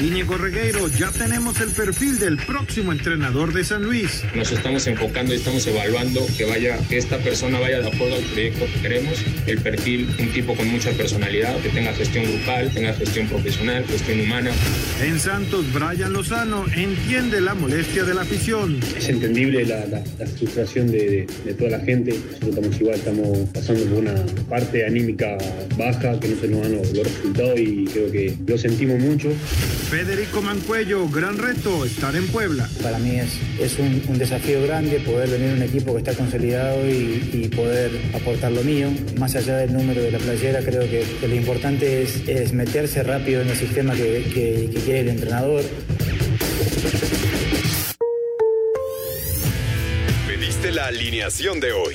Íñigo Regueiro, ya tenemos el perfil del próximo entrenador de San Luis. Nos estamos enfocando y estamos evaluando que vaya, que esta persona vaya de acuerdo al proyecto que queremos. El perfil, un tipo con mucha personalidad, que tenga gestión grupal, tenga gestión profesional, gestión humana. En Santos, Brian Lozano entiende la molestia de la afición. Es entendible la, frustración de, toda la gente. Nosotros estamos igual, estamos pasando por una parte anímica baja que no se nos dan los, resultados y creo que lo sentimos mucho. Federico Mancuello, gran reto, estar en Puebla. Para mí es, es un, desafío grande poder venir a un equipo que está consolidado y, poder aportar lo mío. Más allá del número de la playera, creo que, lo importante es, es, meterse rápido en el sistema que, que quiere el entrenador. Pediste la alineación de hoy.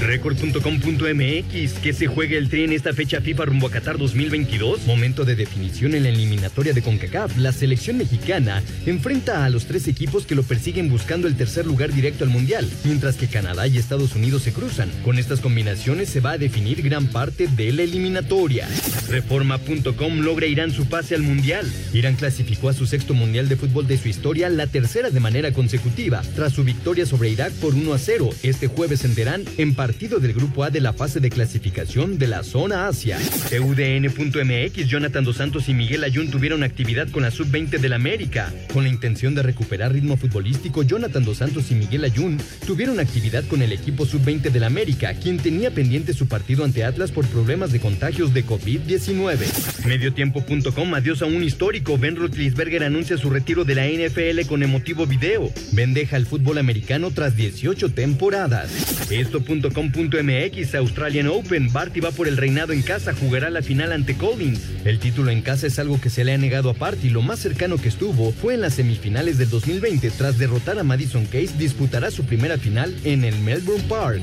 Record.com.mx, que se juegue el tren en esta fecha FIFA rumbo a Qatar 2022. Momento de definición en la eliminatoria de CONCACAF. La selección mexicana enfrenta a los tres equipos que lo persiguen buscando el tercer lugar directo al Mundial, mientras que Canadá y Estados Unidos se cruzan. Con estas combinaciones se va a definir gran parte de la eliminatoria. Reforma.com logra Irán su pase al Mundial. Irán clasificó a su sexto Mundial de Fútbol de su historia, la tercera de manera consecutiva, tras su victoria sobre Irak por 1 a 0 este jueves en Teherán en partido del Grupo A de la fase de clasificación de la zona Asia. TUDN.mx, Jonathan Dos Santos y Miguel Ayun tuvieron actividad con la Sub-20 del América. Con la intención de recuperar ritmo futbolístico, Jonathan Dos Santos y Miguel Ayun tuvieron actividad con el equipo Sub-20 del América, quien tenía pendiente su partido ante Atlas por problemas de contagios de COVID-19. Mediotiempo.com, adiós a un histórico. Ben Roethlisberger anuncia su retiro de la NFL con emotivo video. Ben deja el fútbol americano tras 18 temporadas. Esto.com .mx Australian Open. Barty va por el reinado en casa, jugará la final ante Collins. El título en casa es algo que se le ha negado a Party. Lo más cercano que estuvo fue en las semifinales del 2020. Tras derrotar a Madison Case, disputará su primera final en el Melbourne Park.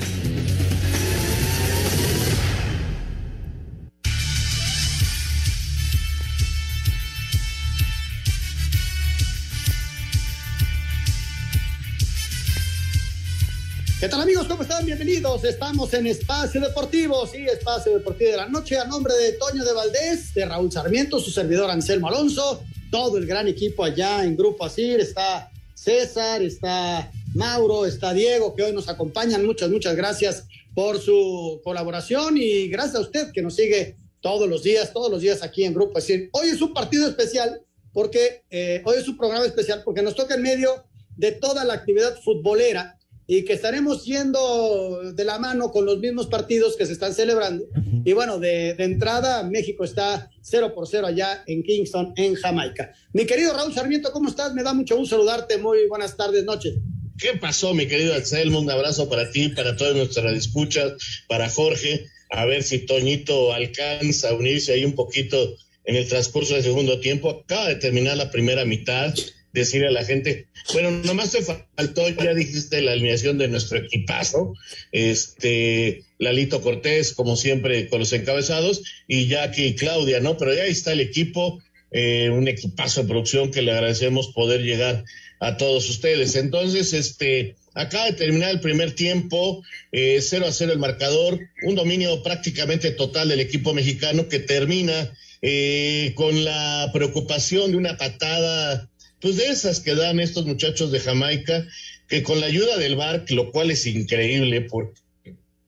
¿Qué tal amigos? ¿Cómo están? Bienvenidos. Estamos en Espacio Deportivo, sí, Espacio Deportivo de la Noche, a nombre de Toño de Valdés, de Raúl Sarmiento, su servidor Anselmo Alonso, todo el gran equipo allá en Grupo Asir, está César, está Mauro, está Diego, que hoy nos acompañan. Muchas, muchas gracias por su colaboración y gracias a usted que nos sigue todos los días, todos los días aquí en Grupo Asir. Hoy es un partido especial porque, eh, hoy es un programa especial porque nos toca en medio de toda la actividad futbolera y que estaremos yendo de la mano con los mismos partidos que se están celebrando. Y bueno, de, entrada, México está 0 por 0 allá en Kingston, en Jamaica. Mi querido Raúl Sarmiento, ¿cómo estás? Me da mucho gusto saludarte. Muy buenas tardes, noches. ¿Qué pasó, mi querido Anselmo? Un abrazo para ti, para todas nuestras escuchas, para Jorge. A ver si Toñito alcanza a unirse ahí un poquito en el transcurso del segundo tiempo. Acaba de terminar la primera mitad decirle a la gente, bueno, nomás te faltó, ya dijiste la alineación de nuestro equipazo, este, Lalito Cortés, como siempre, con los encabezados, y Jackie y Claudia, ¿no? Pero ya está el equipo, eh, un equipazo de producción que le agradecemos poder llegar a todos ustedes. Entonces, este, acaba de terminar el primer tiempo, eh, 0 a 0 el marcador, un dominio prácticamente total del equipo mexicano que termina eh, con la preocupación de una patada pues de esas que dan estos muchachos de Jamaica, que con la ayuda del VAR, lo cual es increíble, porque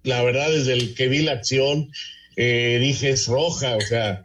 la verdad desde el que vi la acción, eh, dije es roja, o sea,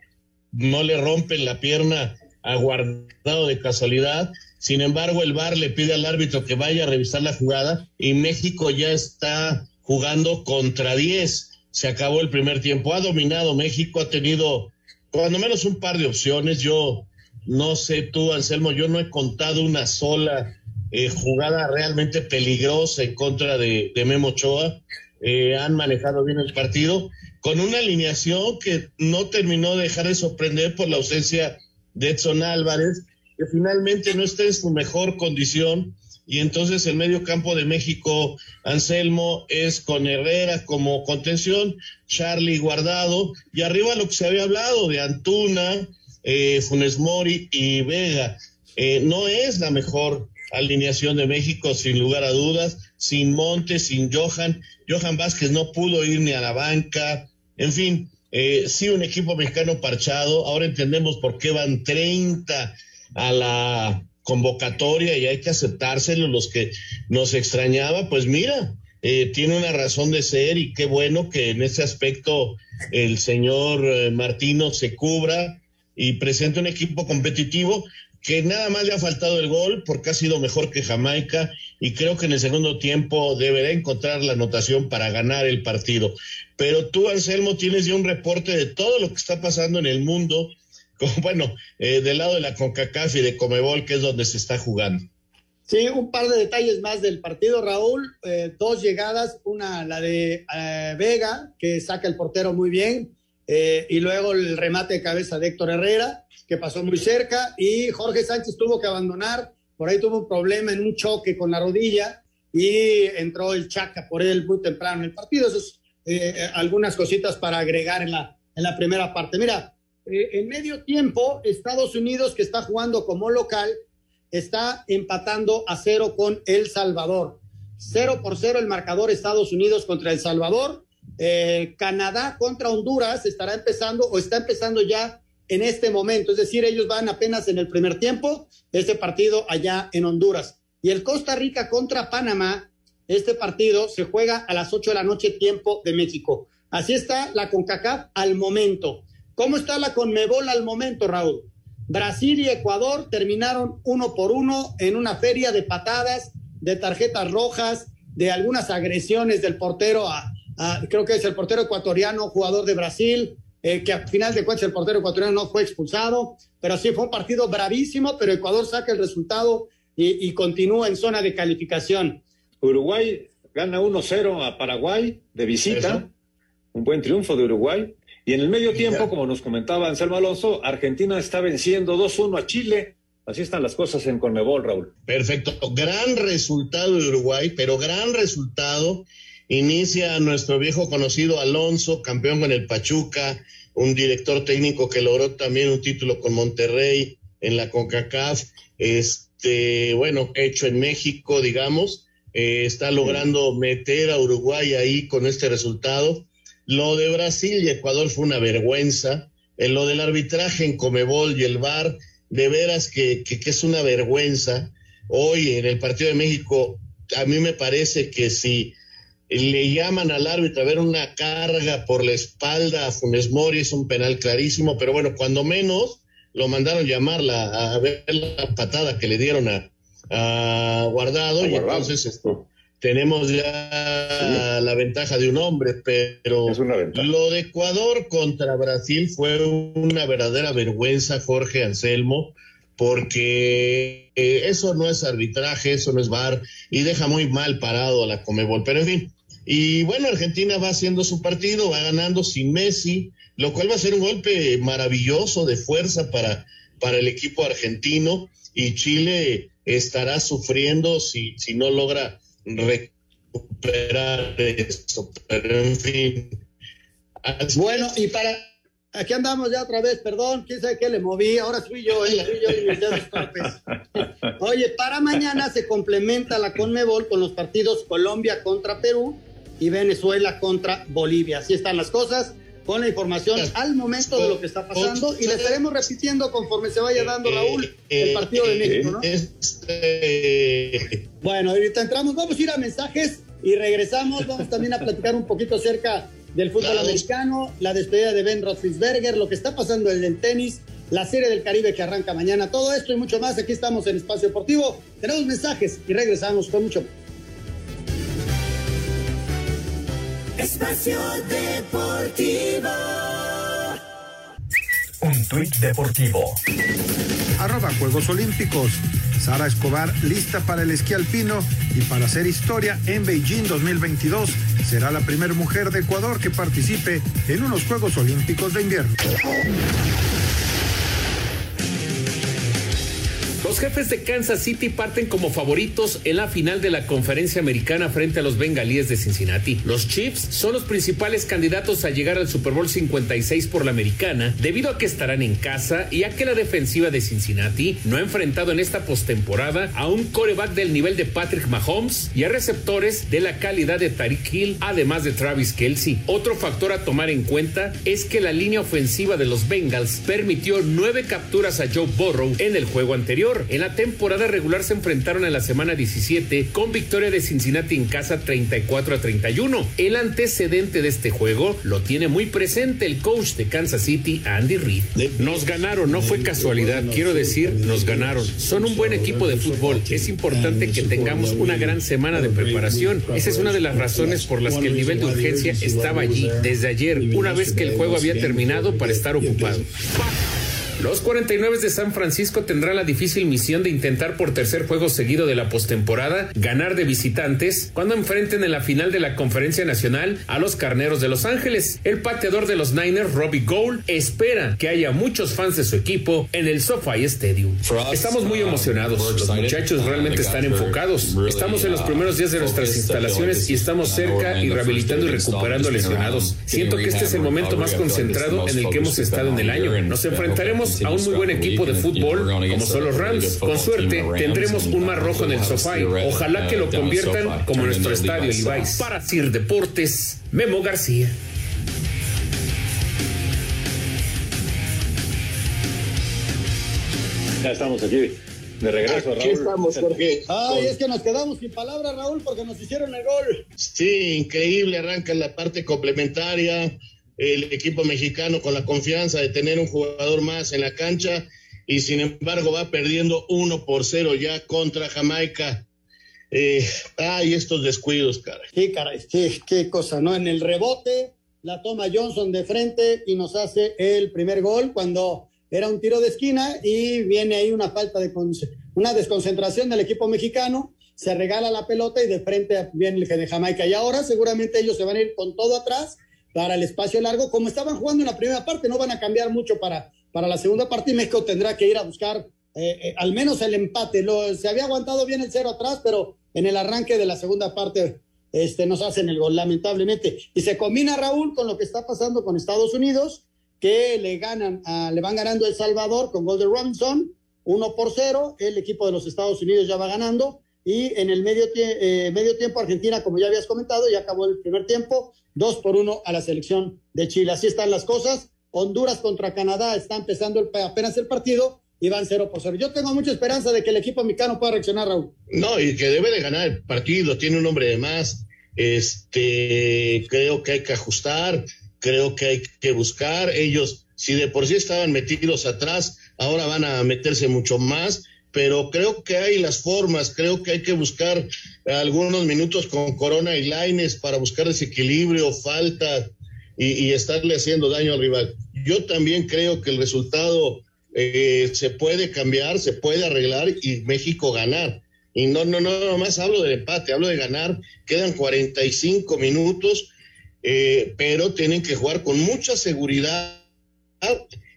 no le rompen la pierna a guardado de casualidad. Sin embargo, el VAR le pide al árbitro que vaya a revisar la jugada y México ya está jugando contra 10. Se acabó el primer tiempo. Ha dominado México, ha tenido cuando menos un par de opciones. Yo no sé tú, Anselmo, yo no he contado una sola eh, jugada realmente peligrosa en contra de, Memo Ochoa. eh, han manejado bien el partido, con una alineación que no terminó de dejar de sorprender por la ausencia de Edson Álvarez, que finalmente no está en su mejor condición. Y entonces el medio campo de México, Anselmo, es con Herrera como contención, Charlie Guardado, y arriba lo que se había hablado de Antuna, eh, Funes Mori y Vega. Eh, no es la mejor alineación de México, sin lugar a dudas, sin Montes, sin Johan. Johan Vázquez no pudo ir ni a la banca. En fin, eh, sí un equipo mexicano parchado. Ahora entendemos por qué van 30 a la convocatoria y hay que aceptárselo. Los que nos extrañaba, pues mira, eh, tiene una razón de ser y qué bueno que en ese aspecto el señor eh, Martino se cubra y presente un equipo competitivo que nada más le ha faltado el gol porque ha sido mejor que Jamaica y creo que en el segundo tiempo deberá encontrar la anotación para ganar el partido. Pero tú, Anselmo, tienes ya un reporte de todo lo que está pasando en el mundo, como, bueno, eh, del lado de la CONCACAF y de Comebol, que es donde se está jugando. Sí, un par de detalles más del partido, Raúl. Eh, dos llegadas, una la de eh, Vega, que saca el portero muy bien, y luego el remate de cabeza de Héctor Herrera que pasó muy cerca y Jorge Sánchez tuvo que abandonar, por ahí tuvo un problema en un choque con la rodilla y entró el Chaca por él muy temprano en el partido. Eso es eh, algunas cositas para agregar en la, en la primera parte. Mira, eh, en medio tiempo, Estados Unidos, que está jugando como local, está empatando a cero con El Salvador. Cero por cero el marcador Estados Unidos contra El Salvador. Eh, Canadá contra Honduras estará empezando o está empezando ya en este momento. Es decir, ellos van apenas en el primer tiempo, este partido allá en Honduras. Y el Costa Rica contra Panamá, este partido se juega a las 8 de la noche, tiempo de México. Así está la CONCACAF al momento. ¿Cómo está la CONMEBOL al momento, Raúl? Brasil y Ecuador terminaron uno por uno en una feria de patadas, de tarjetas rojas, de algunas agresiones del portero a, a creo que es el portero ecuatoriano, jugador de Brasil, eh, que al final de cuentas el portero ecuatoriano no fue expulsado, pero sí fue un partido bravísimo, pero Ecuador saca el resultado y, continúa en zona de calificación. Uruguay gana 1-0 a Paraguay de visita, un buen triunfo de Uruguay. Y en el medio tiempo, como nos comentaba Anselmo Alonso, Argentina está venciendo 2-1 a Chile. Así están las cosas en Conmebol, Raúl. Perfecto. Gran resultado de Uruguay, pero gran resultado Inicia nuestro viejo conocido Alonso, campeón con el Pachuca, un director técnico que logró también un título con Monterrey en la CONCACAF, este, bueno, hecho en México, digamos, eh, está logrando meter a Uruguay ahí con este resultado. Lo de Brasil y Ecuador fue una vergüenza. En lo del arbitraje en Comebol y el VAR, de veras que, que, que es una vergüenza. Hoy en el partido de México, a mí me parece que si le llaman al árbitro a ver una carga por la espalda a Funes Mori, es un penal clarísimo, pero bueno, cuando menos lo mandaron llamarla a ver la patada que le dieron a, Guardado, y entonces esto, tenemos ya la ventaja de un hombre, pero lo de Ecuador contra Brasil fue una verdadera vergüenza, Jorge Anselmo, porque eh, eso no es arbitraje, eso no es VAR y deja muy mal parado a la Comebol. Pero en fin, y bueno, Argentina va haciendo su partido, va ganando sin Messi, lo cual va a ser un golpe maravilloso de fuerza para, para el equipo argentino y Chile estará sufriendo si, si no logra recuperar esto. Pero en fin. Bueno, y para, Aquí andamos ya otra vez, perdón, quién sabe qué le moví, ahora fui yo, eh, fui yo y mis dedos Oye, para mañana se complementa la Conmebol con los partidos Colombia contra Perú y Venezuela contra Bolivia. Así están las cosas, con la información al momento de lo que está pasando y le estaremos repitiendo conforme se vaya dando Raúl el partido de México, ¿no? Bueno, ahorita entramos, vamos a ir a mensajes y regresamos, vamos también a platicar un poquito acerca del fútbol americano, la despedida de Ben Roethlisberger, lo que está pasando en el tenis, la serie del Caribe que arranca mañana, todo esto y mucho más. Aquí estamos en Espacio Deportivo. Tenemos mensajes y regresamos con mucho más. Espacio Deportivo. Un tuit deportivo. Arroba Juegos Olímpicos. Sara Escobar lista para el esquí alpino y para hacer historia en Beijing 2022. Será la primera mujer de Ecuador que participe en unos Juegos Olímpicos de invierno. Los jefes de Kansas City parten como favoritos en la final de la conferencia americana frente a los bengalíes de Cincinnati. Los Chiefs son los principales candidatos a llegar al Super Bowl 56 por la americana debido a que estarán en casa y a que la defensiva de Cincinnati no ha enfrentado en esta postemporada a un coreback del nivel de Patrick Mahomes y a receptores de la calidad de Tariq Hill, además de Travis Kelsey. Otro factor a tomar en cuenta es que la línea ofensiva de los Bengals permitió nueve capturas a Joe Burrow en el juego anterior. En la temporada regular se enfrentaron en la semana 17 con victoria de Cincinnati en casa 34 a 31. El antecedente de este juego lo tiene muy presente el coach de Kansas City, Andy Reid. Nos ganaron, no fue casualidad, quiero decir, nos ganaron. Son un buen equipo de fútbol. Es importante que tengamos una gran semana de preparación. Esa es una de las razones por las que el nivel de urgencia estaba allí desde ayer, una vez que el juego había terminado para estar ocupado. Los 49 de San Francisco tendrán la difícil misión de intentar por tercer juego seguido de la postemporada ganar de visitantes cuando enfrenten en la final de la Conferencia Nacional a los Carneros de Los Ángeles. El pateador de los Niners, Robbie Gould, espera que haya muchos fans de su equipo en el SoFi Stadium. Estamos muy emocionados. Los muchachos realmente están enfocados. Estamos en los primeros días de nuestras instalaciones y estamos cerca y rehabilitando y recuperando lesionados. Siento que este es el momento más concentrado en el que hemos estado en el año. Nos enfrentaremos a un muy buen equipo de fútbol como son los Rams. Con suerte tendremos un mar rojo en el sofá. Ojalá que lo conviertan como nuestro estadio Levi's. Para Sir Deportes, Memo García. Ya estamos aquí. De regreso, Aquí Raúl. estamos, Jorge. Ay, es que nos quedamos sin palabras, Raúl, porque nos hicieron el gol. Sí, increíble, arranca la parte complementaria, el equipo mexicano con la confianza de tener un jugador más en la cancha y sin embargo va perdiendo uno por cero ya contra Jamaica. Eh, ay, estos descuidos, caray. Sí, caray, sí, qué cosa, ¿no? En el rebote la toma Johnson de frente y nos hace el primer gol cuando era un tiro de esquina y viene ahí una falta de una desconcentración del equipo mexicano, se regala la pelota y de frente viene el de Jamaica. Y ahora seguramente ellos se van a ir con todo atrás para el espacio largo, como estaban jugando en la primera parte, no van a cambiar mucho para, para la segunda parte México tendrá que ir a buscar eh, eh, al menos el empate. Lo, se había aguantado bien el cero atrás, pero en el arranque de la segunda parte este, nos hacen el gol, lamentablemente. Y se combina Raúl con lo que está pasando con Estados Unidos, que le ganan, le van ganando El Salvador con gol de Robinson, uno por cero. El equipo de los Estados Unidos ya va ganando. Y en el medio, tie- eh, medio tiempo, Argentina, como ya habías comentado, ya acabó el primer tiempo, dos por uno a la selección de Chile. Así están las cosas. Honduras contra Canadá está empezando apenas el partido y van cero por cero. Yo tengo mucha esperanza de que el equipo mexicano pueda reaccionar, Raúl. No, y que debe de ganar el partido, tiene un hombre de más. Este, creo que hay que ajustar, creo que hay que buscar. Ellos, si de por sí estaban metidos atrás, ahora van a meterse mucho más. Pero creo que hay las formas, creo que hay que buscar algunos minutos con Corona y Laines para buscar desequilibrio, falta y, estarle haciendo daño al rival. Yo también creo que el resultado eh, se puede cambiar, se puede arreglar y México ganar. Y no, no, no, nomás hablo del empate, hablo de ganar. Quedan 45 minutos, eh, pero tienen que jugar con mucha seguridad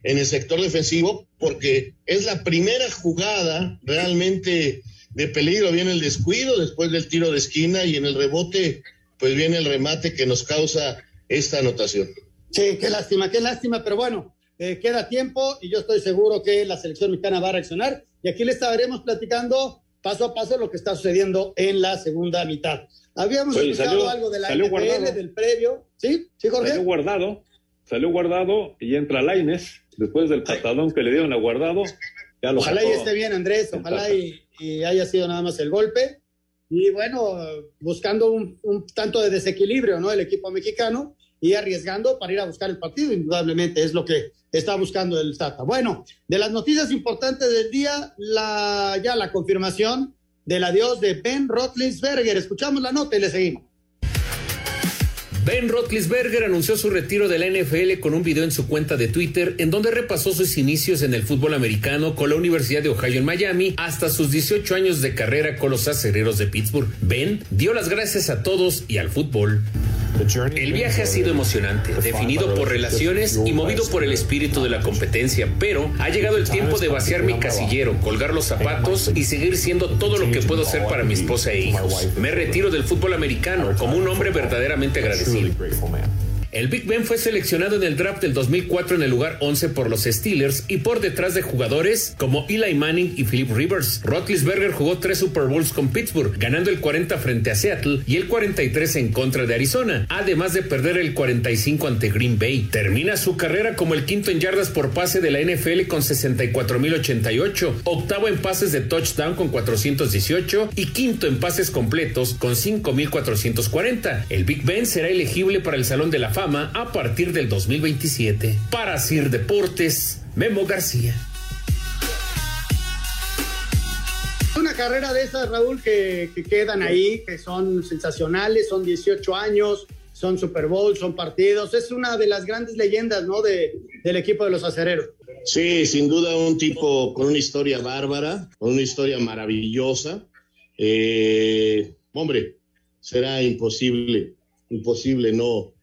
en el sector defensivo porque es la primera jugada realmente de peligro. Viene el descuido después del tiro de esquina y en el rebote pues viene el remate que nos causa esta anotación. Sí, qué lástima, qué lástima, pero bueno, eh, queda tiempo y yo estoy seguro que la selección mexicana va a reaccionar y aquí le estaremos platicando paso a paso lo que está sucediendo en la segunda mitad. Habíamos Oye, escuchado salió- algo de la salió NFL, guardado. del previo, ¿sí? ¿Sí, Jorge? Salió guardado, salió guardado y entra Laines después del patadón que le dieron a guardado. Ya lo Ojalá y esté bien, Andrés, ojalá y, y haya sido nada más el golpe. Y bueno, buscando un, un tanto de desequilibrio, ¿no? El equipo mexicano y arriesgando para ir a buscar el partido, indudablemente es lo que está buscando el Tata. Bueno, de las noticias importantes del día, la, ya la confirmación del adiós de Ben Roethlisberger. Escuchamos la nota y le seguimos. Ben Roethlisberger anunció su retiro de la NFL con un video en su cuenta de Twitter en donde repasó sus inicios en el fútbol americano con la Universidad de Ohio en Miami hasta sus 18 años de carrera con los acereros de Pittsburgh. Ben dio las gracias a todos y al fútbol. El viaje ha sido emocionante, definido por relaciones y movido por el espíritu de la competencia, pero ha llegado el tiempo de vaciar mi casillero, colgar los zapatos y seguir siendo todo lo que puedo ser para mi esposa e hijos. Me retiro del fútbol americano como un hombre verdaderamente agradecido. El Big Ben fue seleccionado en el draft del 2004 en el lugar 11 por los Steelers y por detrás de jugadores como Eli Manning y Philip Rivers. Roethlisberger jugó tres Super Bowls con Pittsburgh, ganando el 40 frente a Seattle y el 43 en contra de Arizona, además de perder el 45 ante Green Bay. Termina su carrera como el quinto en yardas por pase de la NFL con 64.088, octavo en pases de touchdown con 418 y quinto en pases completos con 5.440. El Big Ben será elegible para el Salón de la Fama a partir del 2027. Para Sir Deportes, Memo García. Una carrera de esas, Raúl, que, que, quedan ahí, que son sensacionales, son 18 años, son Super Bowl, son partidos. Es una de las grandes leyendas, ¿no? De, del equipo de los acereros. Sí, sin duda un tipo con una historia bárbara, con una historia maravillosa. Eh, hombre, será imposible, imposible no,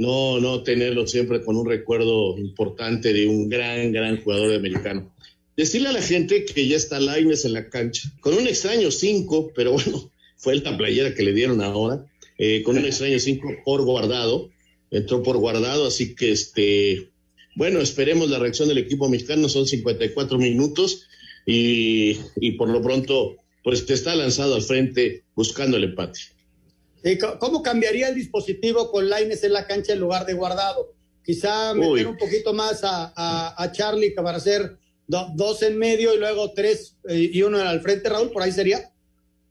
no, no tenerlo siempre con un recuerdo importante de un gran, gran jugador americano. Decirle a la gente que ya está Laines en la cancha, con un extraño 5, pero bueno, fue esta playera que le dieron ahora, eh, con un extraño 5 por guardado, entró por guardado, así que este, bueno, esperemos la reacción del equipo mexicano, son 54 minutos y, y por lo pronto, pues te está lanzado al frente buscando el empate. ¿Cómo cambiaría el dispositivo con Laines en la cancha en lugar de guardado? Quizá meter Uy. un poquito más a, a, a Charlie para hacer do, dos en medio y luego tres eh, y uno al frente, Raúl, por ahí sería.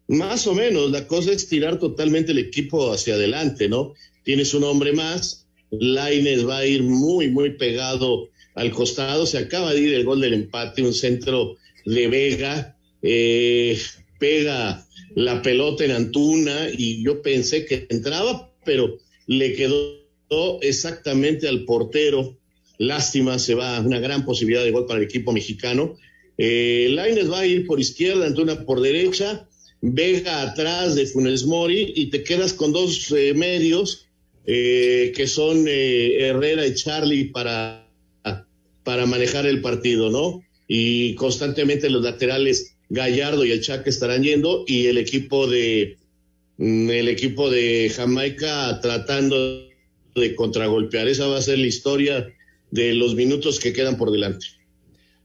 Más o menos, la cosa es tirar totalmente el equipo hacia adelante, ¿no? Tienes un hombre más, Laines va a ir muy, muy pegado al costado, se acaba de ir el gol del empate, un centro de Vega, eh, pega la pelota en Antuna y yo pensé que entraba, pero le quedó exactamente al portero. Lástima, se va una gran posibilidad de gol para el equipo mexicano. Eh, va a ir por izquierda, Antuna por derecha, Vega atrás de Funes Mori y te quedas con dos eh, medios eh, que son eh, Herrera y Charlie para, para manejar el partido, ¿no? Y constantemente los laterales Gallardo y el Chaque estarán yendo y el equipo de el equipo de Jamaica tratando de contragolpear. Esa va a ser la historia de los minutos que quedan por delante.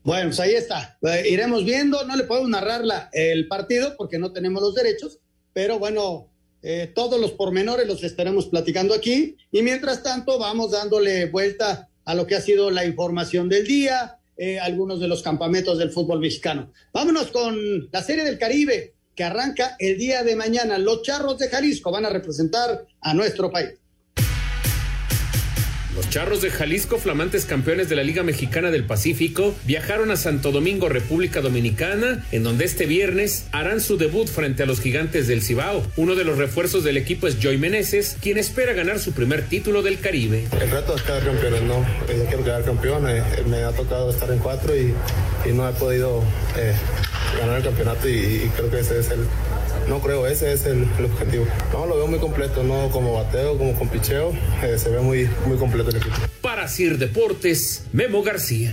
Bueno, pues ahí está. Iremos viendo, no le podemos narrar la, el partido porque no tenemos los derechos, pero bueno, eh, todos los pormenores los estaremos platicando aquí y mientras tanto vamos dándole vuelta a lo que ha sido la información del día, eh, algunos de los campamentos del fútbol mexicano. Vámonos con la Serie del Caribe que arranca el día de mañana. Los Charros de Jalisco van a representar a nuestro país. Los Charros de Jalisco, flamantes campeones de la Liga Mexicana del Pacífico, viajaron a Santo Domingo, República Dominicana, en donde este viernes harán su debut frente a los gigantes del Cibao. Uno de los refuerzos del equipo es Joy Meneses, quien espera ganar su primer título del Caribe. El reto es quedar campeones, ¿no? Yo quiero quedar campeón, eh, me ha tocado estar en cuatro y, no he podido eh, ganar el campeonato y creo que ese es el, no creo, ese es el, el, objetivo. No, lo veo muy completo, no como bateo, como con picheo, eh, se ve muy, muy completo el equipo. Para Sir Deportes, Memo García.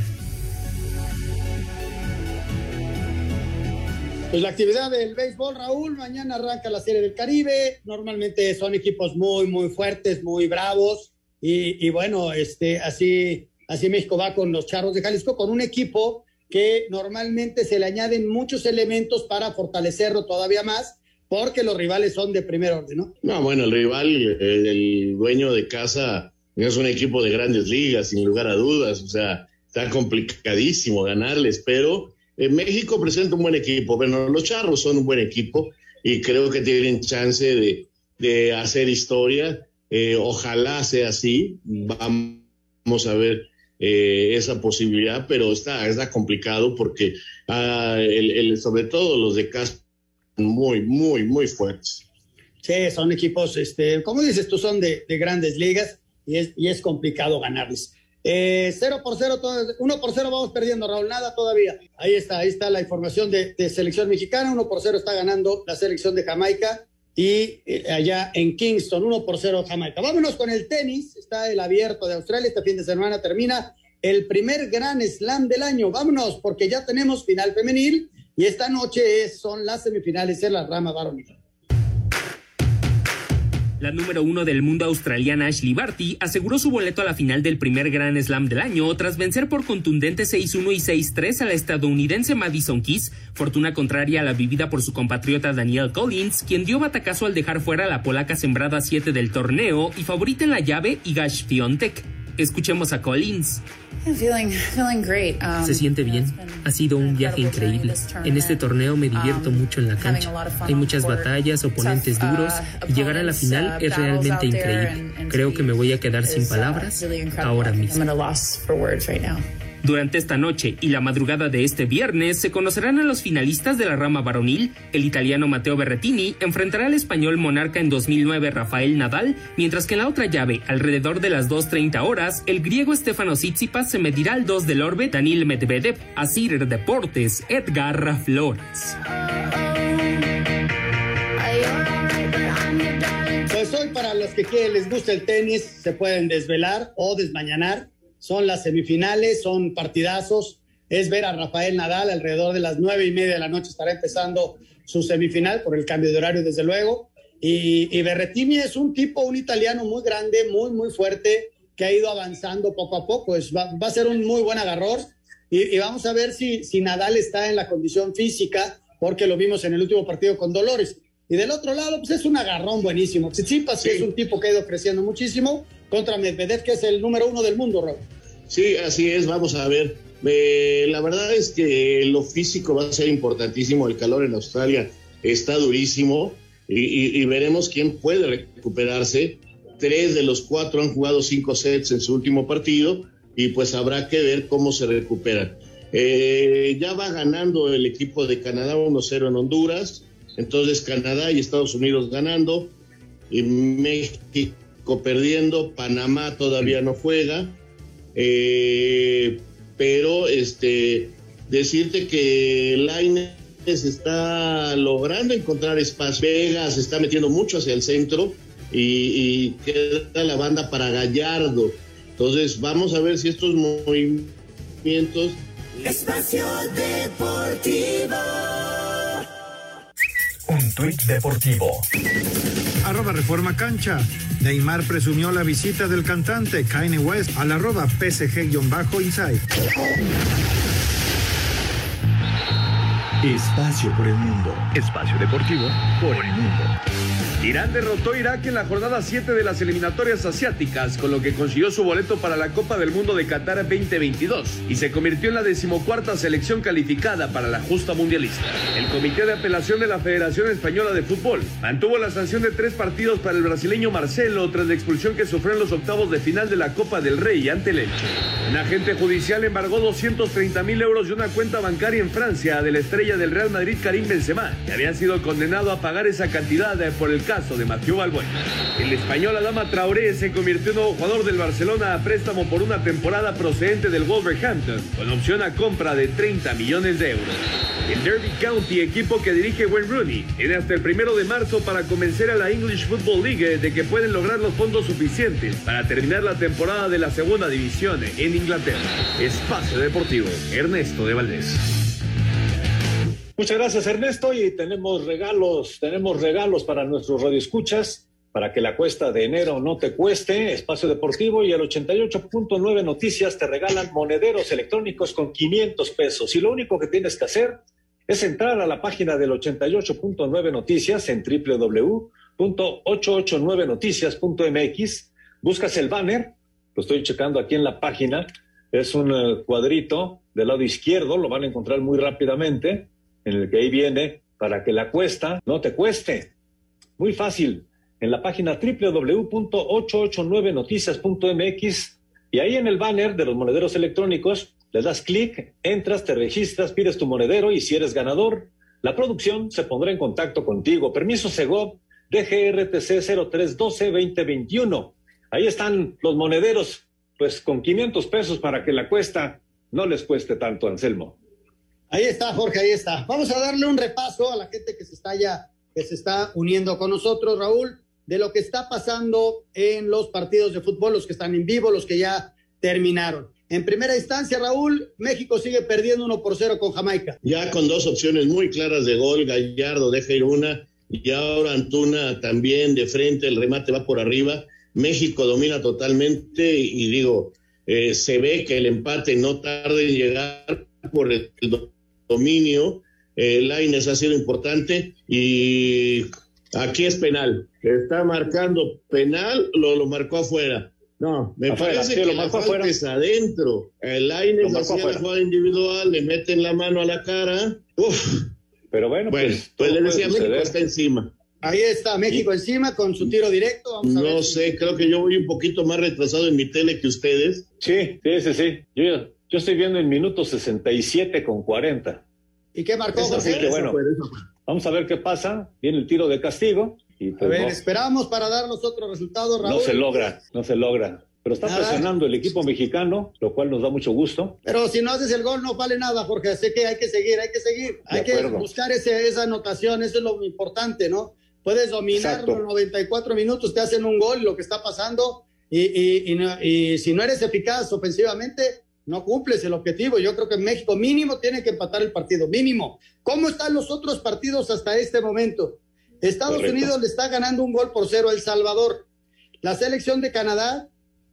Pues la actividad del béisbol, Raúl, mañana arranca la Serie del Caribe. Normalmente son equipos muy, muy fuertes, muy bravos. Y, y bueno, este, así, así México va con los Charros de Jalisco, con un equipo que normalmente se le añaden muchos elementos para fortalecerlo todavía más porque los rivales son de primer orden, ¿no? No, bueno, el rival, el, el, dueño de casa, es un equipo de grandes ligas, sin lugar a dudas, o sea, está complicadísimo ganarles, pero en México presenta un buen equipo, bueno, los Charros son un buen equipo y creo que tienen chance de, de hacer historia, eh, ojalá sea así, vamos a ver eh, esa posibilidad, pero está, está complicado porque ah, el, el, sobre todo los de casa muy, muy, muy fuertes. Sí, son equipos, este, como dices tú, son de, de grandes ligas y es, y es complicado ganarles. Eh, 0 por 0, 1 por 0 vamos perdiendo, Raúl, nada todavía. Ahí está, ahí está la información de, de selección mexicana, 1 por 0 está ganando la selección de Jamaica y eh, allá en Kingston, 1 por 0 Jamaica. Vámonos con el tenis, está el abierto de Australia, este fin de semana termina el primer gran slam del año. Vámonos, porque ya tenemos final femenil y esta noche son las semifinales en la rama varonil. La número uno del mundo australiana Ashley Barty aseguró su boleto a la final del primer Grand Slam del año tras vencer por contundente 6-1 y 6-3 a la estadounidense Madison Keys, fortuna contraria a la vivida por su compatriota Daniel Collins, quien dio batacazo al dejar fuera a la polaca sembrada 7 del torneo y favorita en la llave Igash Fiontek. Escuchemos a Collins. Se siente bien. Ha sido un viaje increíble. En este torneo me divierto mucho en la cancha. Hay muchas batallas, oponentes duros y llegar a la final es realmente increíble. Creo que me voy a quedar sin palabras ahora mismo. Durante esta noche y la madrugada de este viernes se conocerán a los finalistas de la rama varonil. El italiano Matteo Berrettini enfrentará al español monarca en 2009 Rafael Nadal, mientras que en la otra llave, alrededor de las 2.30 horas, el griego Stefano Tsitsipas se medirá al 2 del orbe Daniel Medvedev, a Cider Deportes, Edgar Flores. Pues hoy para los que quieren, les gusta el tenis, se pueden desvelar o desmañanar son las semifinales, son partidazos. Es ver a Rafael Nadal alrededor de las nueve y media de la noche estará empezando su semifinal por el cambio de horario, desde luego. Y, y Berretini es un tipo, un italiano muy grande, muy, muy fuerte, que ha ido avanzando poco a poco. Es, va, va, a ser un muy buen agarror. Y, y, vamos a ver si, si Nadal está en la condición física, porque lo vimos en el último partido con Dolores. Y del otro lado, pues es un agarrón buenísimo. Tsitsipas, sí. que es un tipo que ha ido creciendo muchísimo, contra Medvedev, que es el número uno del mundo, Raúl. Sí, así es, vamos a ver. Eh, la verdad es que lo físico va a ser importantísimo, el calor en Australia está durísimo y, veremos quién puede recuperarse. Tres de los cuatro han jugado cinco sets en su último partido y pues habrá que ver cómo se recuperan. Eh, ya va ganando el equipo de Canadá 1-0 en Honduras, entonces Canadá y Estados Unidos ganando, y México perdiendo, Panamá todavía no juega eh, pero este decirte que Laines está logrando encontrar espacio. Vega se está metiendo mucho hacia el centro y, y, queda la banda para Gallardo. Entonces vamos a ver si estos movimientos. Espacio Deportivo. Un tuit deportivo. Arroba Reforma Cancha. Neymar presumió la visita del cantante Kanye West al arroba PSG-Inside. Espacio por el mundo. Espacio deportivo por el mundo. Irán derrotó a Irak en la jornada 7 de las eliminatorias asiáticas, con lo que consiguió su boleto para la Copa del Mundo de Qatar 2022 y se convirtió en la decimocuarta selección calificada para la justa mundialista. El Comité de Apelación de la Federación Española de Fútbol mantuvo la sanción de tres partidos para el brasileño Marcelo tras la expulsión que sufrió en los octavos de final de la Copa del Rey ante el Elche. Un agente judicial embargó 230 mil euros de una cuenta bancaria en Francia de la estrella del Real Madrid Karim Benzema, que había sido condenado a pagar esa cantidad por el de Mathieu Balbuena. El español Adama Traoré se convirtió en nuevo jugador del Barcelona a préstamo por una temporada procedente del Wolverhampton, con opción a compra de 30 millones de euros. El Derby County, equipo que dirige Wayne Rooney, tiene hasta el primero de marzo para convencer a la English Football League de que pueden lograr los fondos suficientes para terminar la temporada de la segunda división en Inglaterra. Espacio Deportivo, Ernesto de Valdés. Muchas gracias, Ernesto. Y tenemos regalos, tenemos regalos para nuestros radioescuchas, para que la cuesta de enero no te cueste. Espacio Deportivo y el 88.9 Noticias te regalan monederos electrónicos con 500 pesos. Y lo único que tienes que hacer es entrar a la página del 88.9 Noticias en www.889noticias.mx. Buscas el banner, lo estoy checando aquí en la página. Es un cuadrito del lado izquierdo, lo van a encontrar muy rápidamente en el que ahí viene para que la cuesta no te cueste. Muy fácil, en la página www.889noticias.mx y ahí en el banner de los monederos electrónicos le das clic, entras, te registras, pides tu monedero y si eres ganador, la producción se pondrá en contacto contigo. Permiso Segov, DGRTC 0312-2021. Ahí están los monederos, pues con 500 pesos para que la cuesta no les cueste tanto, Anselmo. Ahí está, Jorge, ahí está. Vamos a darle un repaso a la gente que se está ya, que se está uniendo con nosotros, Raúl, de lo que está pasando en los partidos de fútbol, los que están en vivo, los que ya terminaron. En primera instancia, Raúl, México sigue perdiendo uno por cero con Jamaica. Ya con dos opciones muy claras de gol, Gallardo deja ir una y ahora Antuna también de frente, el remate va por arriba. México domina totalmente y digo, eh, se ve que el empate no tarde en llegar por el dominio. Eh, Laines ha sido importante y aquí es penal. Está marcando penal, lo, lo marcó afuera. No, me parece que lo la falta es adentro. El Laines hacía la jugada individual, le meten la mano a la cara. Uf. Pero bueno, pues, pues le decía México está encima. Ahí está México encima con su tiro directo. Vamos a no ver sé, creo que yo voy un poquito más retrasado en mi tele que ustedes. Sí, sí, sí, sí. Yo, yo estoy viendo el minuto 67 con 40. ¿Y qué marcó Así José? que bueno, vamos a ver qué pasa. Viene el tiro de castigo. Y A pues ver, no, esperamos para dar los otros resultados, Raúl. no se logra, no se logra. Pero está Nada. presionando el equipo mexicano, lo cual nos da mucho gusto. Pero si no haces el gol no vale nada, Jorge. Así que hay que seguir, hay que seguir. hay que buscar ese, esa anotación, eso es lo importante, ¿no? Puedes dominar Exacto. los 94 minutos, te hacen un gol, lo que está pasando, y, y- y no- y si no eres eficaz ofensivamente, no cumples el objetivo. Yo creo que México mínimo tiene que empatar el partido, mínimo. ¿Cómo están los otros partidos hasta este momento? Estados Correcto. Unidos le está ganando un gol por cero a El Salvador. La selección de Canadá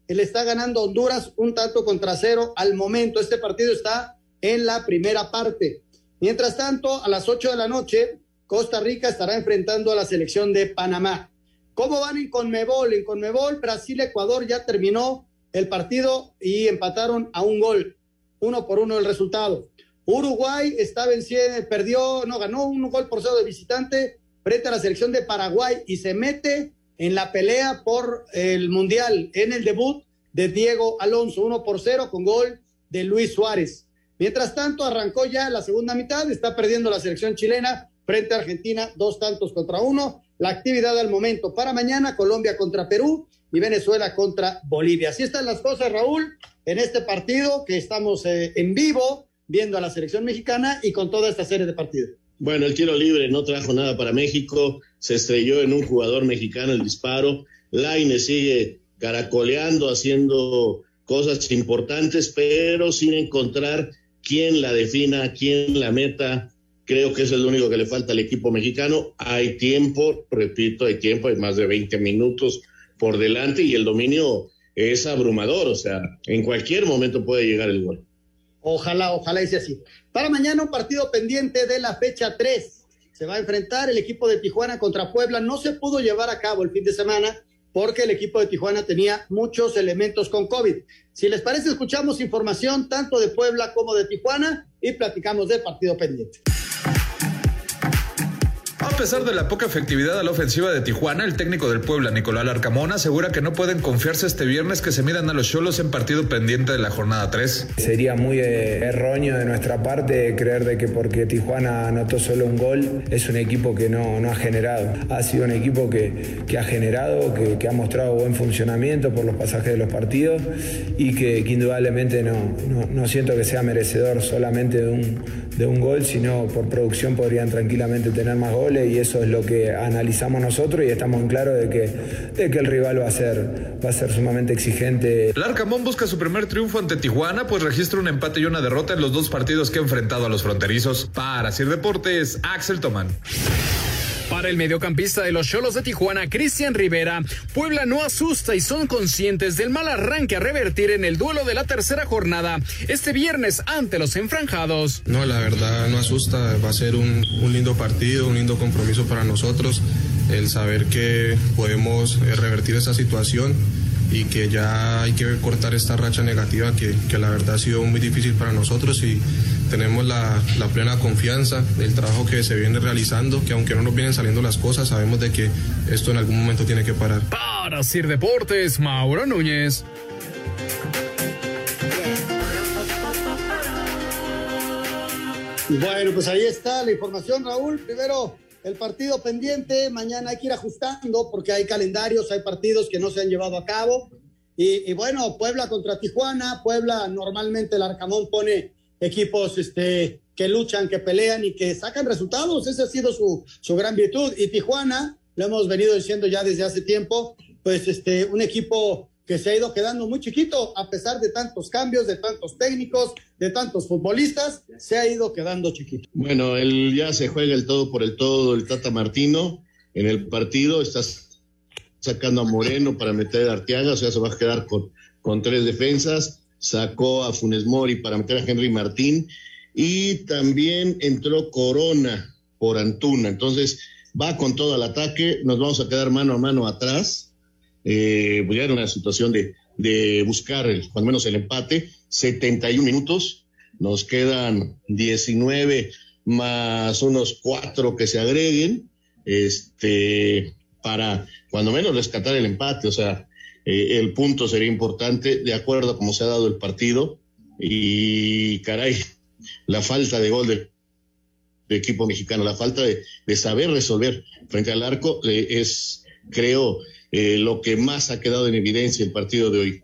le está ganando a Honduras un tanto contra cero al momento. Este partido está en la primera parte. Mientras tanto, a las 8 de la noche, Costa Rica estará enfrentando a la selección de Panamá. ¿Cómo van en Conmebol? En Conmebol, Brasil-Ecuador ya terminó el partido y empataron a un gol. Uno por uno el resultado. Uruguay está venciendo, perdió, no ganó un gol por cero de visitante frente a la selección de Paraguay y se mete en la pelea por el Mundial en el debut de Diego Alonso, uno por cero con gol de Luis Suárez. Mientras tanto, arrancó ya la segunda mitad, está perdiendo la selección chilena frente a Argentina, dos tantos contra uno. La actividad al momento para mañana, Colombia contra Perú y Venezuela contra Bolivia. Así están las cosas, Raúl, en este partido que estamos eh, en vivo viendo a la selección mexicana y con toda esta serie de partidos. Bueno, el tiro libre no trajo nada para México, se estrelló en un jugador mexicano el disparo, Laine sigue caracoleando, haciendo cosas importantes, pero sin encontrar quién la defina, quién la meta. Creo que es lo único que le falta al equipo mexicano. Hay tiempo, repito, hay tiempo, hay más de 20 minutos por delante y el dominio es abrumador, o sea, en cualquier momento puede llegar el gol. Ojalá, ojalá hice así. Para mañana un partido pendiente de la fecha 3. Se va a enfrentar el equipo de Tijuana contra Puebla. No se pudo llevar a cabo el fin de semana porque el equipo de Tijuana tenía muchos elementos con COVID. Si les parece, escuchamos información tanto de Puebla como de Tijuana y platicamos del partido pendiente. A pesar de la poca efectividad a la ofensiva de Tijuana, el técnico del Puebla, Nicolás Larcamón, asegura que no pueden confiarse este viernes que se midan a los Cholos en partido pendiente de la jornada 3. Sería muy eh, erróneo de nuestra parte creer de que porque Tijuana anotó solo un gol es un equipo que no, no ha generado. Ha sido un equipo que, que ha generado, que, ha mostrado buen funcionamiento por los pasajes de los partidos y que, indudablemente no, no siento que sea merecedor solamente de un, de un gol, sino por producción podrían tranquilamente tener más goles y eso es lo que analizamos nosotros y estamos en claro de que, de que el rival va a ser, va a ser sumamente exigente. Larcamón busca su primer triunfo ante Tijuana, pues registra un empate y una derrota en los dos partidos que ha enfrentado a los fronterizos. Para Sir Deportes, Axel Tomán. Para el mediocampista de los Cholos de Tijuana, Cristian Rivera, Puebla no asusta y son conscientes del mal arranque a revertir en el duelo de la tercera jornada este viernes ante los enfranjados. No, la verdad no asusta, va a ser un, un lindo partido, un lindo compromiso para nosotros, el saber que podemos eh, revertir esa situación y que ya hay que cortar esta racha negativa que, que la verdad ha sido muy difícil para nosotros y tenemos la, la, plena confianza del trabajo que se viene realizando, que aunque no nos vienen saliendo las cosas, sabemos de que esto en algún momento tiene que parar. Para Sir Deportes, Mauro Núñez. Bueno, pues ahí está la información, Raúl. Primero, el partido pendiente, mañana hay que ir ajustando porque hay calendarios, hay partidos que no se han llevado a cabo. Y, bueno, Puebla contra Tijuana, Puebla normalmente el Arcamón pone equipos este, que luchan, que pelean y que sacan resultados. Esa ha sido su, su gran virtud. Y Tijuana, lo hemos venido diciendo ya desde hace tiempo, pues este, un equipo que se ha ido quedando muy chiquito, a pesar de tantos cambios, de tantos técnicos, de tantos futbolistas, se ha ido quedando chiquito. Bueno, él ya se juega el todo por el todo, el Tata Martino, en el partido, estás sacando a Moreno para meter a Arteaga, o sea, se va a quedar con, con tres defensas, sacó a Funes Mori para meter a Henry Martín, y también entró Corona por Antuna, entonces va con todo el ataque, nos vamos a quedar mano a mano atrás, eh, pues ya una situación de, de buscar el, al menos el empate, 71 minutos, nos quedan 19 más unos cuatro que se agreguen, este, para cuando menos rescatar el empate, o sea, eh, el punto sería importante de acuerdo a cómo se ha dado el partido. Y caray, la falta de gol del equipo mexicano, la falta de, de saber resolver frente al arco eh, es, creo, eh, lo que más ha quedado en evidencia el partido de hoy.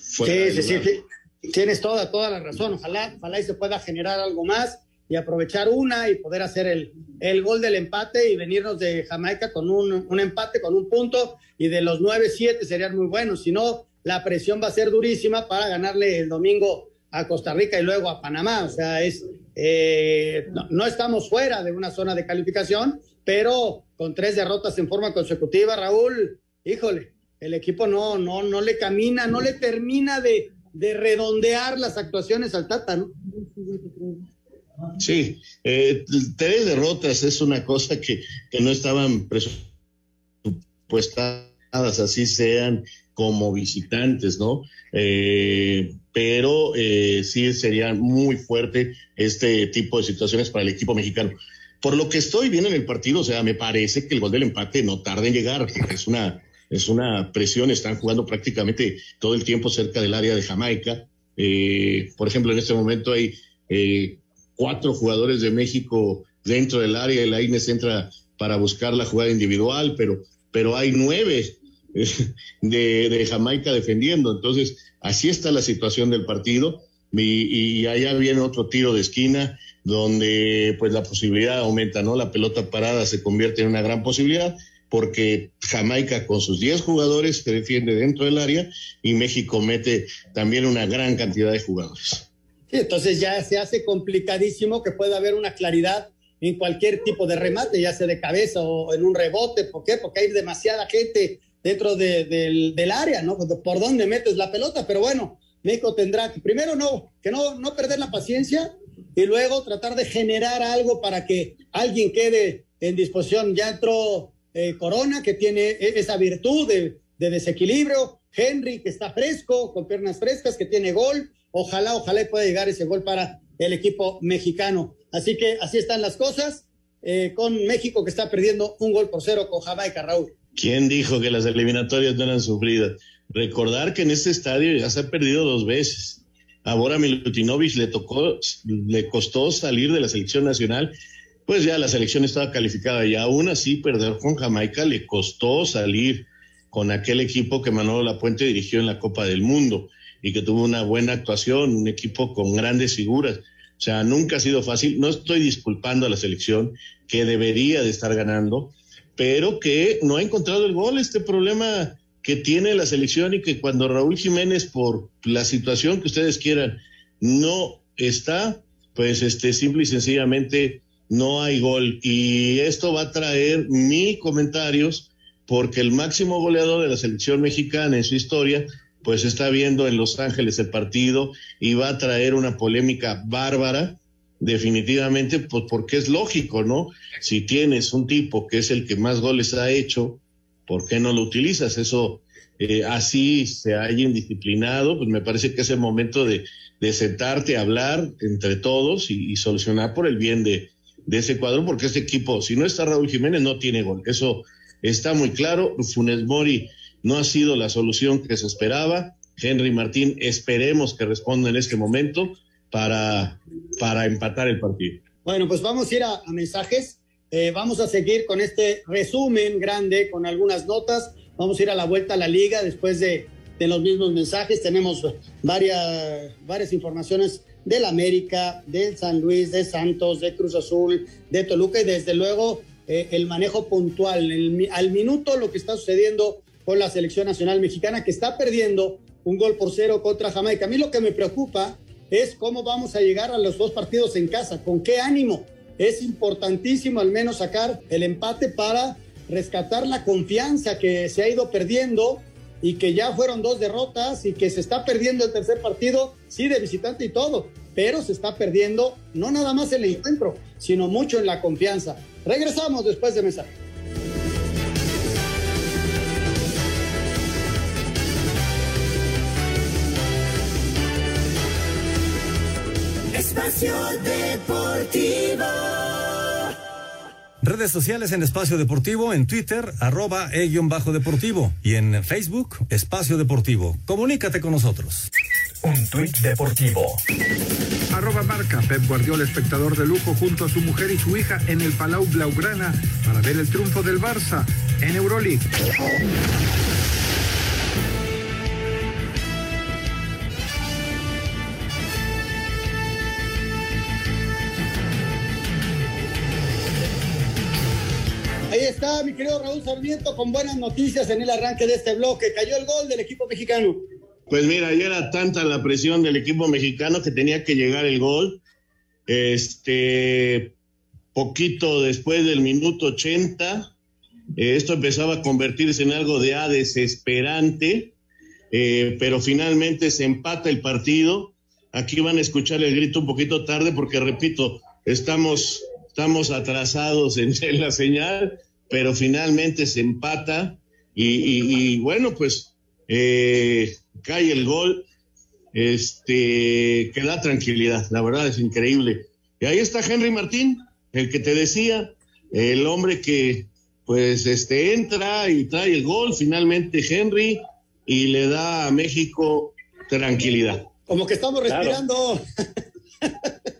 Sí, sí, sí, tienes toda, toda la razón. Ojalá, ojalá y se pueda generar algo más y aprovechar una y poder hacer el, el gol del empate y venirnos de Jamaica con un, un empate, con un punto y de los 9-7 serían muy buenos. Si no, la presión va a ser durísima para ganarle el domingo a Costa Rica y luego a Panamá. O sea, es, eh, no, estamos fuera de una zona de calificación, pero con tres derrotas en forma consecutiva, Raúl, híjole, el equipo no, no, no le camina, no le termina de, de redondear las actuaciones al Tata, ¿no? Sí, eh, tres derrotas es una cosa que, que no estaban presupuestadas, así sean como visitantes, ¿no? Eh, pero eh, sí sería muy fuerte este tipo de situaciones para el equipo mexicano. Por lo que estoy viendo en el partido, o sea, me parece que el gol del empate no tarda en llegar, es una, es una presión, están jugando prácticamente todo el tiempo cerca del área de Jamaica. Eh, por ejemplo, en este momento hay eh, cuatro jugadores de México dentro del área, el Aines entra para buscar la jugada individual, pero, pero hay nueve eh, de, de Jamaica defendiendo. Entonces, así está la situación del partido. Y, y, allá viene otro tiro de esquina donde pues la posibilidad aumenta, ¿no? La pelota parada se convierte en una gran posibilidad porque Jamaica con sus 10 jugadores se defiende dentro del área y México mete también una gran cantidad de jugadores. Sí, entonces ya se hace complicadísimo que pueda haber una claridad en cualquier tipo de remate, ya sea de cabeza o en un rebote. ¿Por qué? Porque hay demasiada gente dentro del, del, área, ¿no? ¿Por dónde metes la pelota? Pero bueno, México tendrá que, primero no, que no, no perder la paciencia y luego tratar de generar algo para que alguien quede en disposición. Ya entró eh, Corona, que tiene e, esa virtud de, desequilibrio, Henry, que está fresco, con piernas frescas, que tiene gol. Ojalá, ojalá pueda llegar ese gol para el equipo mexicano. Así que así están las cosas, eh, con México que está perdiendo un gol por cero con Jamaica, Raúl. ¿Quién dijo que las eliminatorias no eran sufridas? Recordar que en este estadio ya se ha perdido dos veces. Ahora Milutinovic le tocó, le costó salir de la selección nacional, pues ya la selección estaba calificada y aún así perder con Jamaica le costó salir con aquel equipo que Manolo Lapuente dirigió en la Copa del Mundo y que tuvo una buena actuación, un equipo con grandes figuras. O sea, nunca ha sido fácil. No estoy disculpando a la selección que debería de estar ganando, pero que no ha encontrado el gol. Este problema que tiene la selección y que cuando Raúl Jiménez, por la situación que ustedes quieran, no está, pues este, simple y sencillamente no hay gol. Y esto va a traer mil comentarios porque el máximo goleador de la selección mexicana en su historia, pues está viendo en Los Ángeles el partido y va a traer una polémica bárbara, definitivamente, pues porque es lógico, ¿no? Si tienes un tipo que es el que más goles ha hecho, ¿por qué no lo utilizas? Eso eh, así se haya indisciplinado, pues me parece que es el momento de, sentarte hablar entre todos y, solucionar por el bien de, de, ese cuadro, porque este equipo, si no está Raúl Jiménez, no tiene gol. Eso está muy claro. Funes Mori no ha sido la solución que se esperaba. Henry Martín, esperemos que responda en este momento para, para empatar el partido. Bueno, pues vamos a ir a mensajes. Eh, vamos a seguir con este resumen grande, con algunas notas. Vamos a ir a la vuelta a la liga después de, los mismos mensajes. Tenemos varias, varias informaciones del América, del San Luis, de Santos, de Cruz Azul, de Toluca y desde luego eh, el manejo puntual, al minuto lo que está sucediendo con la selección nacional mexicana que está perdiendo un gol por cero contra Jamaica. A mí lo que me preocupa es cómo vamos a llegar a los dos partidos en casa, con qué ánimo. Es importantísimo al menos sacar el empate para rescatar la confianza que se ha ido perdiendo y que ya fueron dos derrotas y que se está perdiendo el tercer partido, sí, de visitante y todo, pero se está perdiendo no nada más el encuentro, sino mucho en la confianza. Regresamos después de mensaje. Espacio Deportivo. Redes sociales en Espacio Deportivo, en Twitter, arroba e-deportivo y en Facebook, Espacio Deportivo. Comunícate con nosotros. Un tuit deportivo. Arroba marca Pep Guardiola, espectador de lujo junto a su mujer y su hija en el Palau Blaugrana para ver el triunfo del Barça en Euroleague. Está mi querido Raúl Sarmiento con buenas noticias en el arranque de este bloque. Cayó el gol del equipo mexicano. Pues mira, ya era tanta la presión del equipo mexicano que tenía que llegar el gol. Este, poquito después del minuto 80, eh, esto empezaba a convertirse en algo de A desesperante, eh, pero finalmente se empata el partido. Aquí van a escuchar el grito un poquito tarde porque, repito, estamos, estamos atrasados en, en la señal, pero finalmente se empata y, y- y bueno, pues eh, cae el gol, este, que da tranquilidad, la verdad es increíble. Y ahí está Henry Martín, el que te decía, el hombre que pues este entra y trae el gol, finalmente Henry, y le da a México tranquilidad. Como que estamos respirando.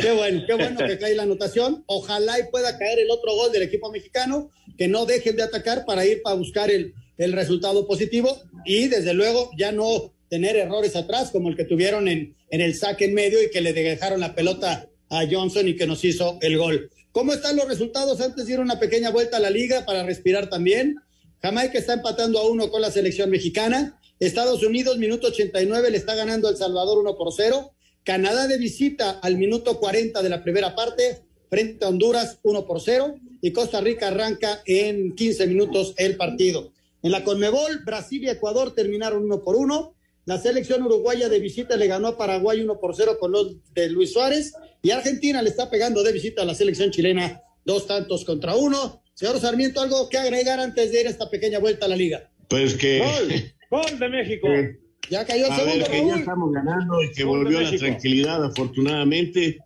qué bueno, qué bueno que cae la anotación. Ojalá y pueda caer el otro gol del equipo mexicano, que no dejen de atacar para ir para buscar el, el resultado positivo y desde luego ya no tener errores atrás como el que tuvieron en, en el saque en medio y que le dejaron la pelota a Johnson y que nos hizo el gol. ¿Cómo están los resultados? Antes dieron una pequeña vuelta a la liga para respirar también. Jamaica está empatando a uno con la selección mexicana. Estados Unidos, minuto 89, le está ganando a El Salvador 1 por 0. Canadá de visita al minuto 40 de la primera parte, frente a Honduras 1 por 0. Y Costa Rica arranca en 15 minutos el partido. En la Conmebol, Brasil y Ecuador terminaron 1 por 1. La selección uruguaya de visita le ganó a Paraguay 1 por 0 con los de Luis Suárez. Y Argentina le está pegando de visita a la selección chilena dos tantos contra uno. Señor Sarmiento, ¿algo que agregar antes de ir a esta pequeña vuelta a la liga? Pues que... Gol de México. Ya cayó el A segundo, ver, que ya estamos ganando y que volvió la tranquilidad, afortunadamente.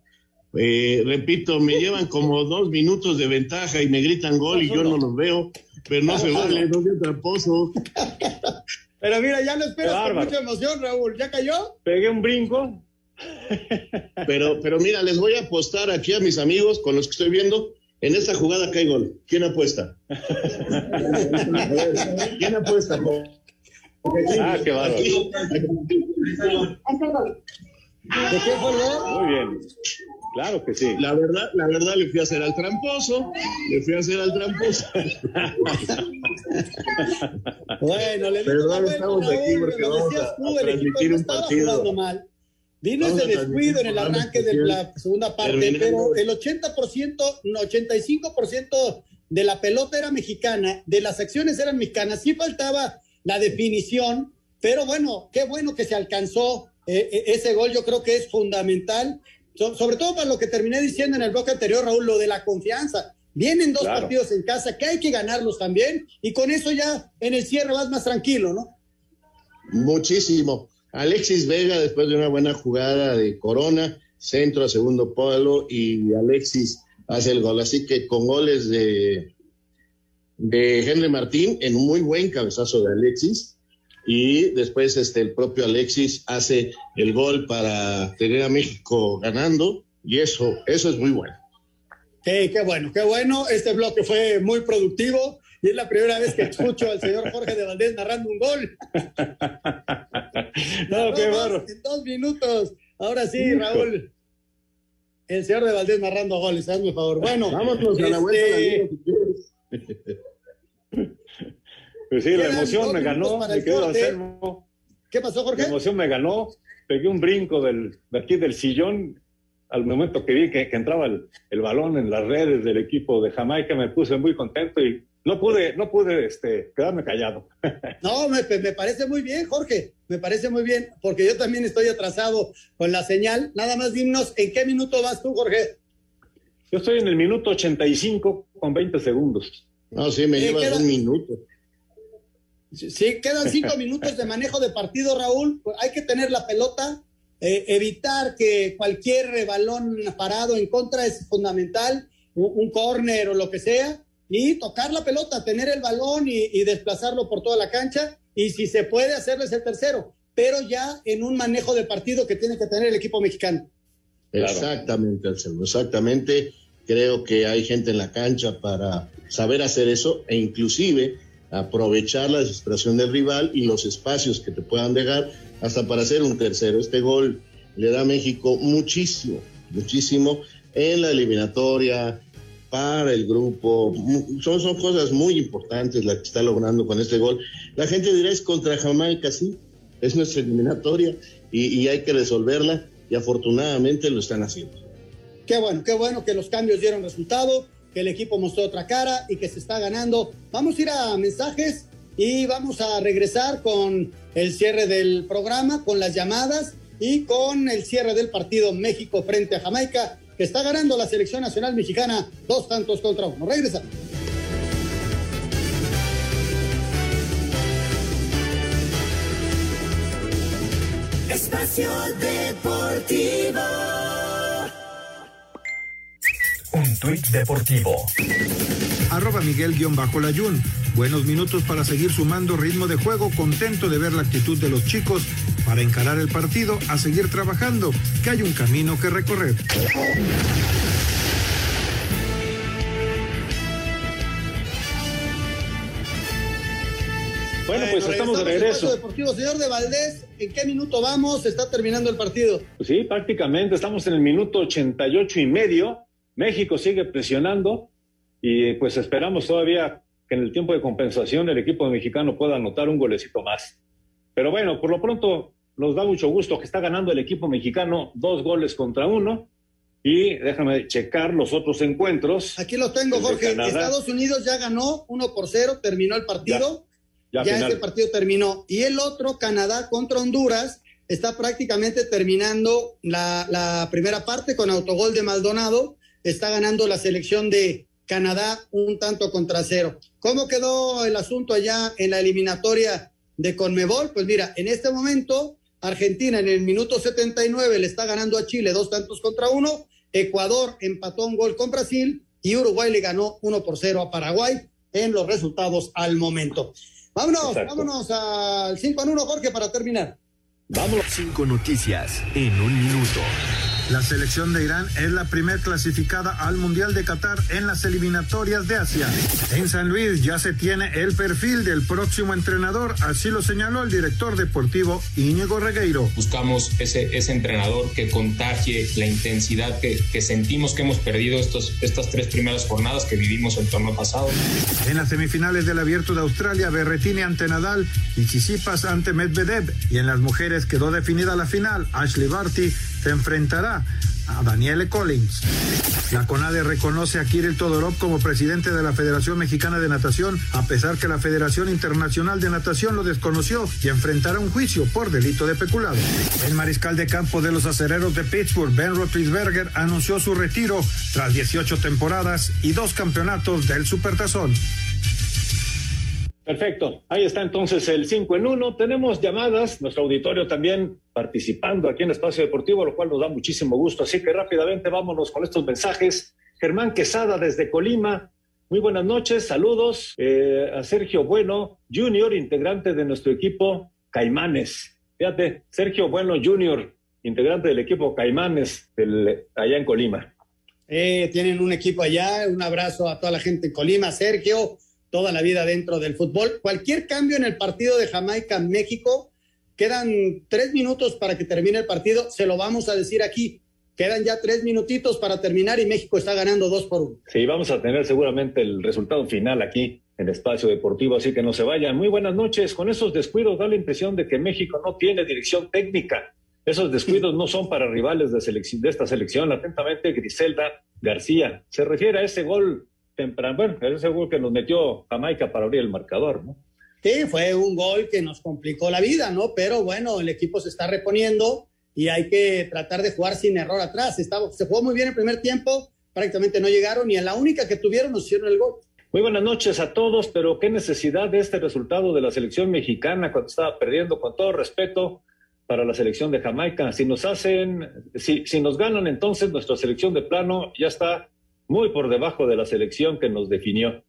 Eh, repito, me llevan como dos minutos de ventaja y me gritan gol y yo no los veo, pero no se vale, no sea tramposo. Pero mira, ya lo esperas con mucha emoción, Raúl. ¿Ya cayó? Pegué un brinco. Pero, pero mira, les voy a apostar aquí a mis amigos con los que estoy viendo. En esta jugada cae gol. ¿Quién apuesta? ¿Quién apuesta? Ah, qué bárbaro. ¿De qué fue? Muy bien. Claro que sí. La verdad, la verdad le fui a hacer al tramposo, le fui a hacer al tramposo. Bueno, le Pero bueno, estamos aquí porque lo vamos decías a- tú, a el equipo transmitir no un estaba partido. jugando mal. Vino ese descuido en el arranque de la segunda parte, Terminando. pero el 80%, no, 85% de la pelota era mexicana, de las acciones eran mexicanas, sí faltaba la definición, pero bueno, qué bueno que se alcanzó eh, eh, ese gol, yo creo que es fundamental, So- sobre todo para lo que terminé diciendo en el bloque anterior, Raúl, lo de la confianza. Vienen dos Claro. partidos en casa que hay que ganarlos también y con eso ya en el cierre vas más tranquilo, ¿no? Muchísimo. Alexis Vega, después de una buena jugada de Corona, centro a segundo palo y Alexis hace el gol. Así que con goles de, de Henry Martín en un muy buen cabezazo de Alexis. Y después este, el propio Alexis hace el gol para tener a México ganando. Y eso, eso es muy bueno. Qué, qué bueno, qué bueno. Este bloque fue muy productivo y es la primera vez que escucho al señor Jorge de Valdés narrando un gol. no, qué barro. En dos minutos. Ahora sí, Raúl. El señor de Valdés narrando goles, hazme el favor. Bueno, vámonos a la vuelta. Este, pues sí, la emoción me ganó, me quedo ¿Qué pasó, Jorge? La emoción me ganó, pegué un brinco del, de aquí del sillón al momento que vi que, entraba el, el, balón en las redes del equipo de Jamaica, me puse muy contento y no pude, no pude este, quedarme callado. No, me, me, parece muy bien, Jorge, me parece muy bien, porque yo también estoy atrasado con la señal. Nada más dinos, ¿en qué minuto vas tú, Jorge? Yo estoy en el minuto 85 con 20 segundos. No, sí, me lleva llevas un minuto. Sí, quedan cinco minutos de manejo de partido, Raúl. Hay que tener la pelota, eh, evitar que cualquier balón parado en contra es fundamental, un, un córner o lo que sea y tocar la pelota, tener el balón y, desplazarlo por toda la cancha y si se puede hacerles el tercero, pero ya en un manejo de partido que tiene que tener el equipo mexicano. Exactamente, Anselmo, exactamente. Creo que hay gente en la cancha para saber hacer eso e inclusive aprovechar la desesperación del rival y los espacios que te puedan dejar hasta para hacer un tercero. Este gol le da a México muchísimo, muchísimo en la eliminatoria, para el grupo. Son, son cosas muy importantes las que está logrando con este gol. La gente dirá es contra Jamaica, sí, es nuestra eliminatoria y, hay que resolverla y afortunadamente lo están haciendo. Qué bueno, qué bueno que los cambios dieron resultado, que el equipo mostró otra cara y que se está ganando. Vamos a ir a mensajes y vamos a regresar con el cierre del programa, con las llamadas y con el cierre del partido México frente a Jamaica que está ganando la selección nacional mexicana dos tantos contra uno. Regresa. Espacio Deportivo. Un tuit deportivo. Arroba Miguel-Layun. Buenos minutos para seguir sumando ritmo de juego. Contento de ver la actitud de los chicos para encarar el partido, a seguir trabajando, que hay un camino que recorrer. Bueno, pues estamos de regreso. Deportivo. Señor de Valdés, ¿en qué minuto vamos? Está terminando el partido. Pues sí, prácticamente estamos en el minuto 88 y medio. México sigue presionando y pues esperamos todavía que en el tiempo de compensación el equipo mexicano pueda anotar un golecito más. Pero bueno, por lo pronto nos da mucho gusto que está ganando el equipo mexicano dos goles contra uno. Y déjame checar los otros encuentros. Aquí los tengo, Jorge. Estados Unidos ya ganó uno por cero, terminó el partido. Ya, ya, ese partido terminó. Y el otro, Canadá contra Honduras, está prácticamente terminando la, la primera parte con autogol de Maldonado. Está ganando la selección de Canadá un tanto contra cero. ¿Cómo quedó el asunto allá en la eliminatoria de Conmebol? Pues mira, en este momento Argentina en el minuto 79 le está ganando a Chile dos tantos contra uno. Ecuador empató un gol con Brasil y Uruguay le ganó uno por cero a Paraguay en los resultados al momento. Vámonos, vámonos al 5 en 1, Jorge, para terminar. Vámonos. Cinco noticias en un minuto. La selección de Irán es la primer clasificada al Mundial de Qatar en las eliminatorias de Asia. En San Luis ya se tiene el perfil del próximo entrenador, así lo señaló el director deportivo Íñigo Regueiro. Buscamos ese, ese entrenador que contagie la intensidad que, que sentimos que hemos perdido estos, estas tres primeras jornadas que vivimos el torneo pasado. En las semifinales del Abierto de Australia, Berretini ante Nadal y Chisipas ante Medvedev. Y en las mujeres quedó definida la final. Ashley Barty se enfrentará a Daniele Collins. La CONADE reconoce a Kirill Todorov como presidente de la Federación Mexicana de Natación, a pesar que la Federación Internacional de Natación lo desconoció y enfrentará un juicio por delito de peculado. El mariscal de campo de los acereros de Pittsburgh, Ben Roethlisberger, anunció su retiro tras 18 temporadas y dos campeonatos del Supertazón. Perfecto. Ahí está entonces el 5 en 1. Tenemos llamadas, nuestro auditorio también participando aquí en Espacio Deportivo, lo cual nos da muchísimo gusto. Así que rápidamente vámonos con estos mensajes. Germán Quesada desde Colima. Muy buenas noches, saludos eh, a Sergio Bueno, Junior, integrante de nuestro equipo Caimanes. Fíjate, Sergio Bueno Junior, integrante del equipo Caimanes del, allá en Colima. Eh, tienen un equipo allá, un abrazo a toda la gente en Colima, Sergio, toda la vida dentro del fútbol. Cualquier cambio en el partido de Jamaica-México, quedan tres minutos para que termine el partido, se lo vamos a decir aquí. Quedan ya tres minutitos para terminar y México está ganando dos por uno. Sí, vamos a tener seguramente el resultado final aquí en Espacio Deportivo, así que no se vayan. Muy buenas noches. Con esos descuidos da la impresión de que México no tiene dirección técnica. Esos descuidos no son para rivales de, de esta selección. Atentamente, Griselda García. Se refiere a ese gol temprano, bueno, ese gol que nos metió Jamaica para abrir el marcador, ¿no? Sí, fue un gol que nos complicó la vida, ¿no? Pero bueno, el equipo se está reponiendo y hay que tratar de jugar sin error atrás. Estaba, se jugó muy bien el primer tiempo, prácticamente no llegaron y en la única que tuvieron nos hicieron el gol. Muy buenas noches a todos, pero qué necesidad de este resultado de la selección mexicana cuando estaba perdiendo, con todo respeto para la selección de Jamaica. Si nos hacen, si, si nos ganan, entonces nuestra selección de plano ya está muy por debajo de la selección que nos definió,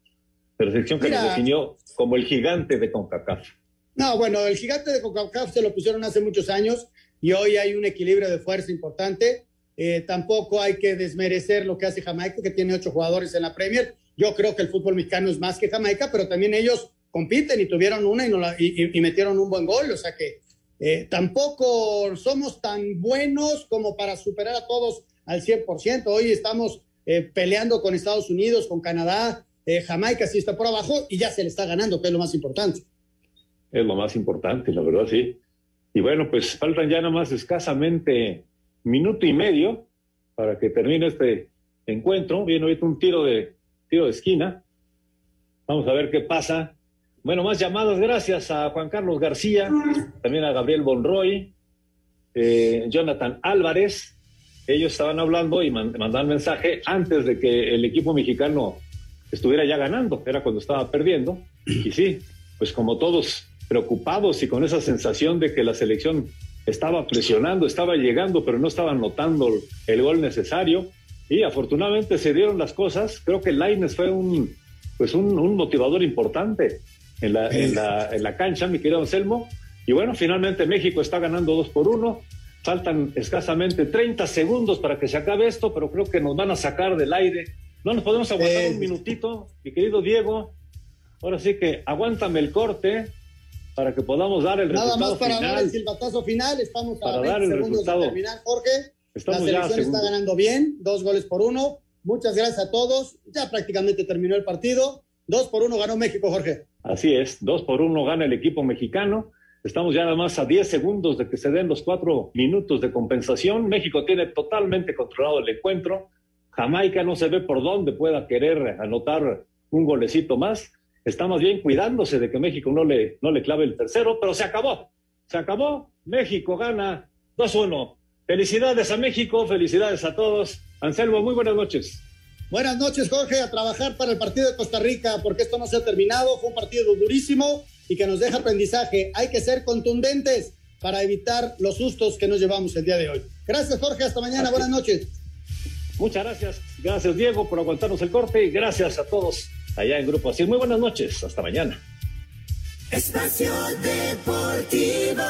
de la selección que nos definió como el gigante de CONCACAF. No, bueno, el gigante de CONCACAF se lo pusieron hace muchos años y hoy hay un equilibrio de fuerza importante. Eh, tampoco hay que desmerecer lo que hace Jamaica, que tiene ocho jugadores en la Premier. Yo creo que el fútbol mexicano es más que Jamaica, pero también ellos compiten y tuvieron una y, no y, metieron un buen gol. O sea que eh, tampoco somos tan buenos como para superar a todos al 100%. Hoy estamos eh, peleando con Estados Unidos, con Canadá. Jamaica sí está por abajo y ya se le está ganando, que es lo más importante. Es lo más importante, la verdad, sí. Y bueno, pues faltan ya nada más escasamente minuto y medio para que termine este encuentro. Viene ahorita un tiro de, tiro de esquina. Vamos a ver qué pasa. Bueno, más llamadas. Gracias a Juan Carlos García, también a Gabriel Bonroy, eh, Jonathan Álvarez. Ellos estaban hablando y mandaban mensaje antes de que el equipo mexicano estuviera ya ganando. Era cuando estaba perdiendo. Y sí, pues como todos preocupados y con esa sensación de que la selección estaba presionando, estaba llegando, pero no estaba notando el gol necesario. Y afortunadamente se dieron las cosas. Creo que Laines fue un, pues un, motivador importante en la, en, la, en la cancha, mi querido Anselmo. Y bueno, finalmente México está ganando dos por uno. Faltan escasamente 30 segundos para que se acabe esto, pero creo que nos van a sacar del aire. No nos podemos aguantar un minutito, mi querido Diego. Ahora sí que aguántame el corte para que podamos dar el Nada resultado más para final. dar el silbatazo final, estamos Para a 20 dar el segundos resultado. de terminar, Jorge. Estamos la ya selección está ganando bien, dos goles por uno. Muchas gracias a todos. Ya prácticamente terminó el partido. Dos por uno ganó México, Jorge. Así es, dos por uno gana el equipo mexicano. Estamos ya nada más a 10 segundos de que se den los cuatro minutos de compensación. México tiene totalmente controlado el encuentro. Jamaica no se ve por dónde pueda querer anotar un golecito más. Está más bien cuidándose de que México no le, no le clave el tercero, pero se acabó. Se acabó. México gana 2-1. Felicidades a México, felicidades a todos. Anselmo, muy buenas noches. Buenas noches, Jorge, a trabajar para el partido de Costa Rica, porque esto no se ha terminado. Fue un partido durísimo y que nos deja aprendizaje. Hay que ser contundentes para evitar los sustos que nos llevamos el día de hoy. Gracias, Jorge. Hasta mañana. Buenas noches. Muchas gracias. Gracias, Diego, por aguantarnos el corte y gracias a todos allá en Grupo Así. Muy buenas noches. Hasta mañana. Espacio Deportivo.